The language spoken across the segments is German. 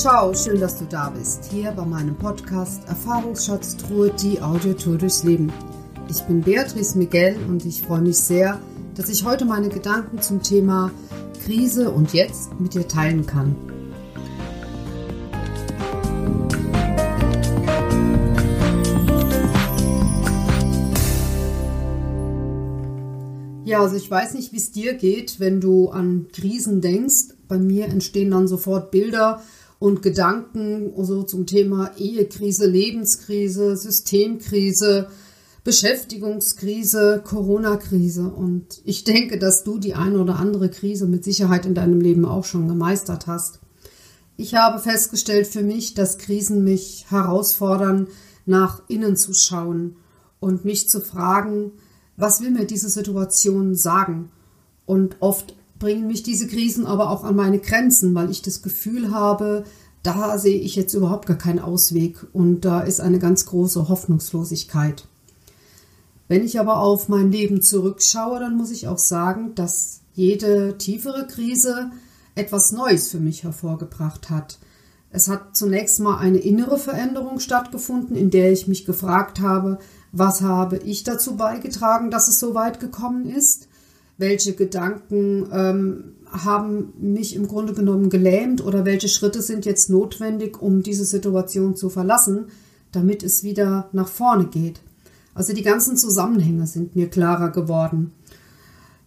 Ciao, schön, dass du da bist. Hier bei meinem Podcast Erfahrungsschatztruhe, die Audiotour durchs Leben. Ich bin Beatrice Miguel und ich freue mich sehr, dass ich heute meine Gedanken zum Thema Krise und jetzt mit dir teilen kann. Ja, also ich weiß nicht, wie es dir geht, wenn du an Krisen denkst. Bei mir entstehen dann sofort Bilder und Gedanken so zum Thema Ehekrise, Lebenskrise, Systemkrise, Beschäftigungskrise, Corona-Krise. Und ich denke, dass du die eine oder andere Krise mit Sicherheit in deinem Leben auch schon gemeistert hast. Ich habe festgestellt für mich, dass Krisen mich herausfordern, nach innen zu schauen und mich zu fragen, was will mir diese Situation sagen? Und oft bringen mich diese Krisen aber auch an meine Grenzen, weil ich das Gefühl habe, da sehe ich jetzt überhaupt gar keinen Ausweg und da ist eine ganz große Hoffnungslosigkeit. Wenn ich aber auf mein Leben zurückschaue, dann muss ich auch sagen, dass jede tiefere Krise etwas Neues für mich hervorgebracht hat. Es hat zunächst mal eine innere Veränderung stattgefunden, in der ich mich gefragt habe, was habe ich dazu beigetragen, dass es so weit gekommen ist? Welche Gedanken ähm, haben mich im Grunde genommen gelähmt oder welche Schritte sind jetzt notwendig, um diese Situation zu verlassen, damit es wieder nach vorne geht? Also die ganzen Zusammenhänge sind mir klarer geworden.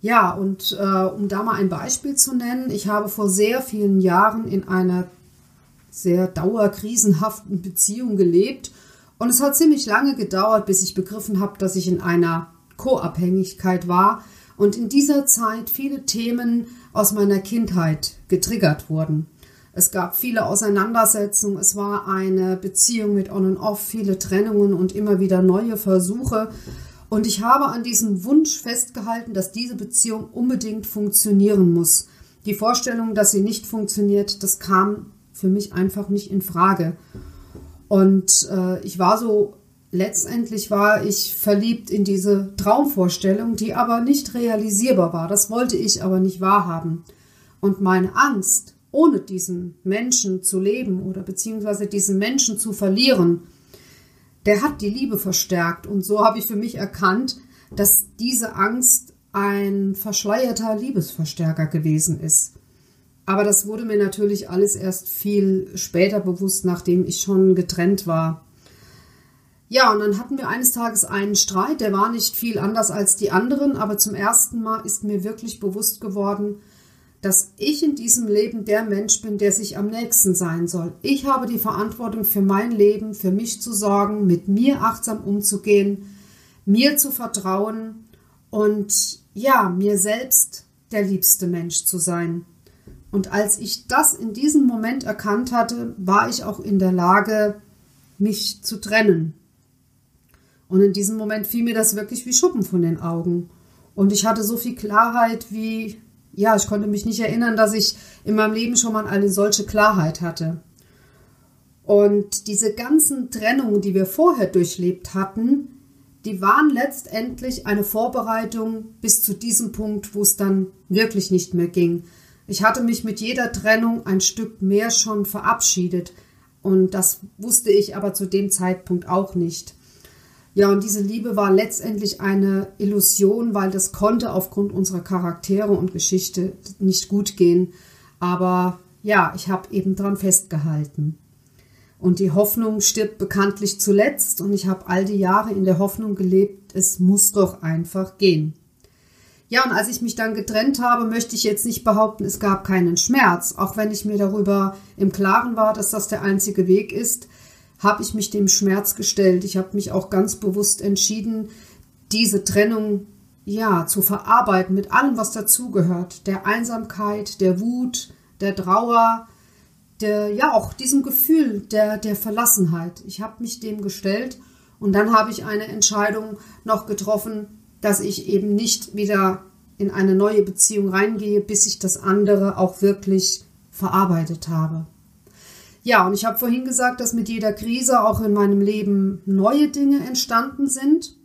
Ja, und äh, um da mal ein Beispiel zu nennen, ich habe vor sehr vielen Jahren in einer sehr dauerkrisenhaften Beziehung gelebt und es hat ziemlich lange gedauert, bis ich begriffen habe, dass ich in einer Co-Abhängigkeit war und in dieser Zeit viele Themen aus meiner Kindheit getriggert wurden. Es gab viele Auseinandersetzungen, es war eine Beziehung mit On und Off, viele Trennungen und immer wieder neue Versuche. Und ich habe an diesem Wunsch festgehalten, dass diese Beziehung unbedingt funktionieren muss. Die Vorstellung, dass sie nicht funktioniert, das kam für mich einfach nicht in Frage. Und äh, ich war so, letztendlich war ich verliebt in diese Traumvorstellung, die aber nicht realisierbar war. Das wollte ich aber nicht wahrhaben. Und meine Angst, ohne diesen Menschen zu leben oder beziehungsweise diesen Menschen zu verlieren, der hat die Liebe verstärkt. Und so habe ich für mich erkannt, dass diese Angst ein verschleierter Liebesverstärker gewesen ist. Aber das wurde mir natürlich alles erst viel später bewusst, nachdem ich schon getrennt war. Ja, und dann hatten wir eines Tages einen Streit, der war nicht viel anders als die anderen, aber zum ersten Mal ist mir wirklich bewusst geworden, dass ich in diesem Leben der Mensch bin, der sich am nächsten sein soll. Ich habe die Verantwortung für mein Leben, für mich zu sorgen, mit mir achtsam umzugehen, mir zu vertrauen und ja, mir selbst der liebste Mensch zu sein. Und als ich das in diesem Moment erkannt hatte, war ich auch in der Lage, mich zu trennen. Und in diesem Moment fiel mir das wirklich wie Schuppen von den Augen. Und ich hatte so viel Klarheit wie, ja, ich konnte mich nicht erinnern, dass ich in meinem Leben schon mal eine solche Klarheit hatte. Und diese ganzen Trennungen, die wir vorher durchlebt hatten, die waren letztendlich eine Vorbereitung bis zu diesem Punkt, wo es dann wirklich nicht mehr ging. Ich hatte mich mit jeder Trennung ein Stück mehr schon verabschiedet und das wusste ich aber zu dem Zeitpunkt auch nicht. Ja, und diese Liebe war letztendlich eine Illusion, weil das konnte aufgrund unserer Charaktere und Geschichte nicht gut gehen. Aber ja, ich habe eben dran festgehalten. Und die Hoffnung stirbt bekanntlich zuletzt und ich habe all die Jahre in der Hoffnung gelebt, es muss doch einfach gehen. Ja, und als ich mich dann getrennt habe, möchte ich jetzt nicht behaupten, es gab keinen Schmerz. Auch wenn ich mir darüber im Klaren war, dass das der einzige Weg ist, habe ich mich dem Schmerz gestellt. Ich habe mich auch ganz bewusst entschieden, diese Trennung ja zu verarbeiten mit allem, was dazugehört. Der Einsamkeit, der Wut, der Trauer, der, ja auch diesem Gefühl der, der Verlassenheit. Ich habe mich dem gestellt und dann habe ich eine Entscheidung noch getroffen, dass ich eben nicht wieder in eine neue Beziehung reingehe, bis ich das andere auch wirklich verarbeitet habe. Ja, und ich habe vorhin gesagt, dass mit jeder Krise auch in meinem Leben neue Dinge entstanden sind.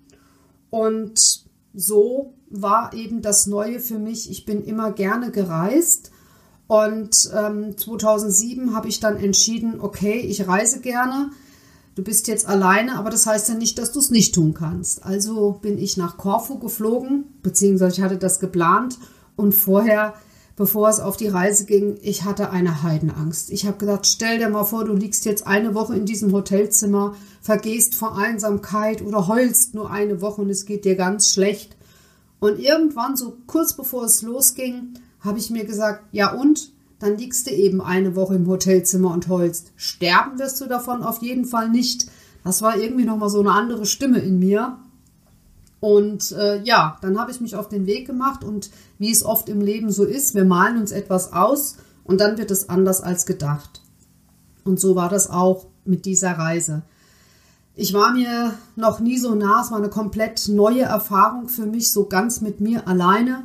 Und so war eben das Neue für mich. Ich bin immer gerne gereist Und ähm, 2007 habe ich dann entschieden, okay, ich reise gerne. Du bist jetzt alleine, aber das heißt ja nicht, dass du es nicht tun kannst. Also bin ich nach Korfu geflogen, beziehungsweise ich hatte das geplant und vorher, bevor es auf die Reise ging, ich hatte eine Heidenangst. Ich habe gesagt, stell dir mal vor, du liegst jetzt eine Woche in diesem Hotelzimmer, vergehst vor Einsamkeit oder heulst nur eine Woche und es geht dir ganz schlecht. Und irgendwann, so kurz bevor es losging, habe ich mir gesagt, ja und? Dann liegst du eben eine Woche im Hotelzimmer und heulst. Sterben wirst du davon auf jeden Fall nicht. Das war irgendwie nochmal so eine andere Stimme in mir. Und äh, ja, dann habe ich mich auf den Weg gemacht und wie es oft im Leben so ist, wir malen uns etwas aus und dann wird es anders als gedacht. Und so war das auch mit dieser Reise. Ich war mir noch nie so nah, es war eine komplett neue Erfahrung für mich, so ganz mit mir alleine.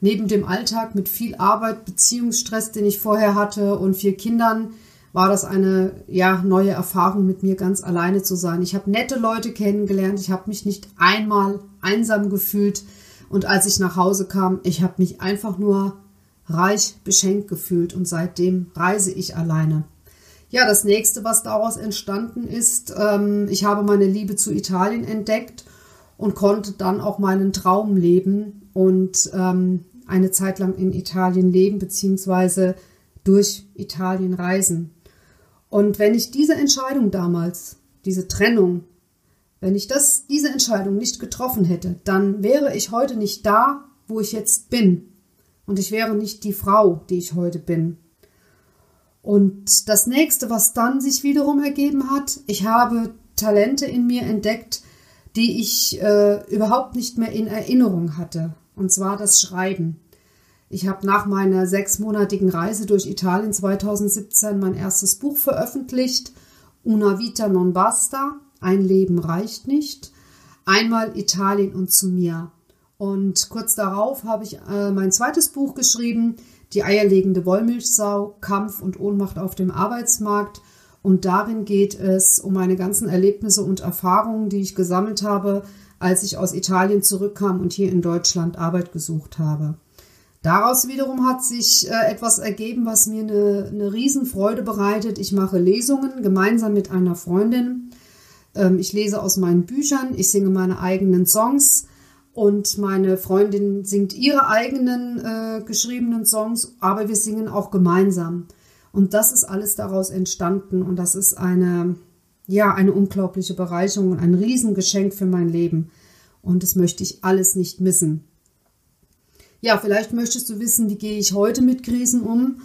Neben dem Alltag mit viel Arbeit, Beziehungsstress, den ich vorher hatte und vier Kindern, war das eine ja, neue Erfahrung, mit mir ganz alleine zu sein. Ich habe nette Leute kennengelernt, ich habe mich nicht einmal einsam gefühlt und als ich nach Hause kam, ich habe mich einfach nur reich beschenkt gefühlt und seitdem reise ich alleine. Ja, das nächste, was daraus entstanden ist, ähm, ich habe meine Liebe zu Italien entdeckt und konnte dann auch meinen Traum leben und ähm, eine Zeit lang in Italien leben beziehungsweise durch Italien reisen. Und wenn ich diese Entscheidung damals, diese Trennung, wenn ich das, diese Entscheidung nicht getroffen hätte, dann wäre ich heute nicht da, wo ich jetzt bin. Und ich wäre nicht die Frau, die ich heute bin. Und das nächste, was dann sich wiederum ergeben hat, ich habe Talente in mir entdeckt, die ich äh, überhaupt nicht mehr in Erinnerung hatte. Und zwar das Schreiben. Ich habe nach meiner sechsmonatigen Reise durch Italien 2017 mein erstes Buch veröffentlicht, Una vita non basta, ein Leben reicht nicht, einmal Italien und zu mir. Und kurz darauf habe ich äh, mein zweites Buch geschrieben, die eierlegende Wollmilchsau, Kampf und Ohnmacht auf dem Arbeitsmarkt. Und darin geht es um meine ganzen Erlebnisse und Erfahrungen, die ich gesammelt habe, als ich aus Italien zurückkam und hier in Deutschland Arbeit gesucht habe. Daraus wiederum hat sich äh, etwas ergeben, was mir eine, eine Riesenfreude bereitet. Ich mache Lesungen gemeinsam mit einer Freundin. Ähm, ich lese aus meinen Büchern, ich singe meine eigenen Songs und meine Freundin singt ihre eigenen äh, geschriebenen Songs, aber wir singen auch gemeinsam. Und das ist alles daraus entstanden und das ist eine, ja, eine unglaubliche Bereicherung und ein Riesengeschenk für mein Leben. Und das möchte ich alles nicht missen. Ja, vielleicht möchtest du wissen, wie gehe ich heute mit Krisen um.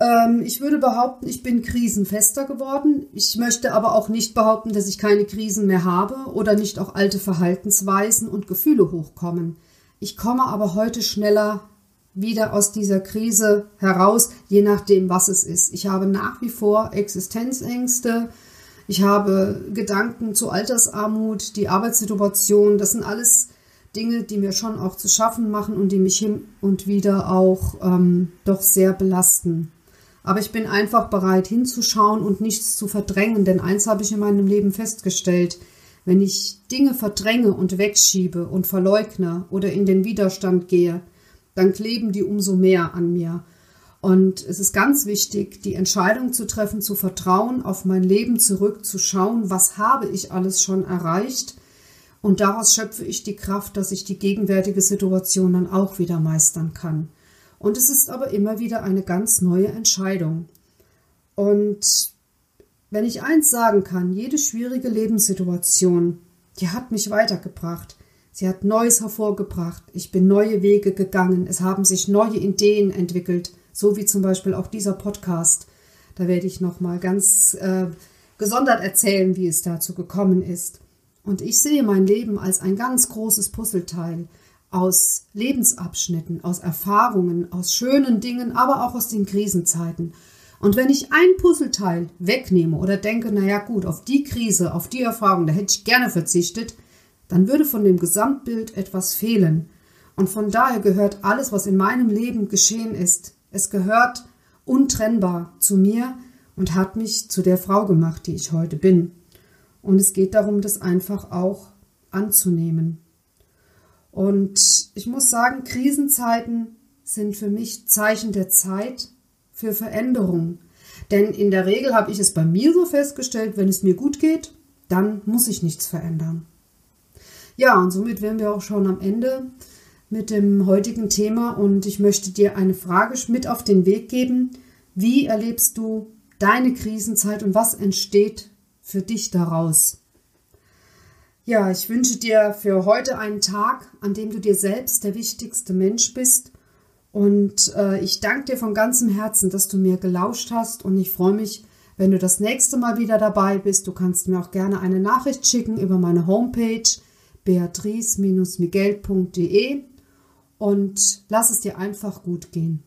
Ähm, ich würde behaupten, ich bin krisenfester geworden. Ich möchte aber auch nicht behaupten, dass ich keine Krisen mehr habe oder nicht auch alte Verhaltensweisen und Gefühle hochkommen. Ich komme aber heute schneller wieder aus dieser Krise heraus, je nachdem, was es ist. Ich habe nach wie vor Existenzängste. Ich habe Gedanken zu Altersarmut, die Arbeitssituation. Das sind alles Dinge, die mir schon auch zu schaffen machen und die mich hin und wieder auch ähm, doch sehr belasten. Aber ich bin einfach bereit hinzuschauen und nichts zu verdrängen, denn eins habe ich in meinem Leben festgestellt. Wenn ich Dinge verdränge und wegschiebe und verleugne oder in den Widerstand gehe, dann kleben die umso mehr an mir. Und es ist ganz wichtig, die Entscheidung zu treffen, zu vertrauen, auf mein Leben zurückzuschauen, was habe ich alles schon erreicht und daraus schöpfe ich die Kraft, dass ich die gegenwärtige Situation dann auch wieder meistern kann. Und es ist aber immer wieder eine ganz neue Entscheidung. Und wenn ich eins sagen kann, jede schwierige Lebenssituation, die hat mich weitergebracht. Sie hat Neues hervorgebracht. Ich bin neue Wege gegangen. Es haben sich neue Ideen entwickelt, so wie zum Beispiel auch dieser Podcast. Da werde ich noch mal ganz äh, gesondert erzählen, wie es dazu gekommen ist. Und ich sehe mein Leben als ein ganz großes Puzzleteil aus Lebensabschnitten, aus Erfahrungen, aus schönen Dingen, aber auch aus den Krisenzeiten. Und wenn ich ein Puzzleteil wegnehme oder denke, naja gut, auf die Krise, auf die Erfahrung, da hätte ich gerne verzichtet, dann würde von dem Gesamtbild etwas fehlen. Und von daher gehört alles, was in meinem Leben geschehen ist, es gehört untrennbar zu mir und hat mich zu der Frau gemacht, die ich heute bin. Und es geht darum, das einfach auch anzunehmen. Und ich muss sagen, Krisenzeiten sind für mich Zeichen der Zeit für Veränderung. Denn in der Regel habe ich es bei mir so festgestellt, wenn es mir gut geht, dann muss ich nichts verändern. Ja, und somit wären wir auch schon am Ende mit dem heutigen Thema und ich möchte dir eine Frage mit auf den Weg geben. Wie erlebst du deine Krisenzeit und was entsteht für dich daraus? Ja, ich wünsche dir für heute einen Tag, an dem du dir selbst der wichtigste Mensch bist. Und äh, ich danke dir von ganzem Herzen, dass du mir gelauscht hast und ich freue mich, wenn du das nächste Mal wieder dabei bist. Du kannst mir auch gerne eine Nachricht schicken über meine Homepage beatrice-miguel.de und lass es dir einfach gut gehen.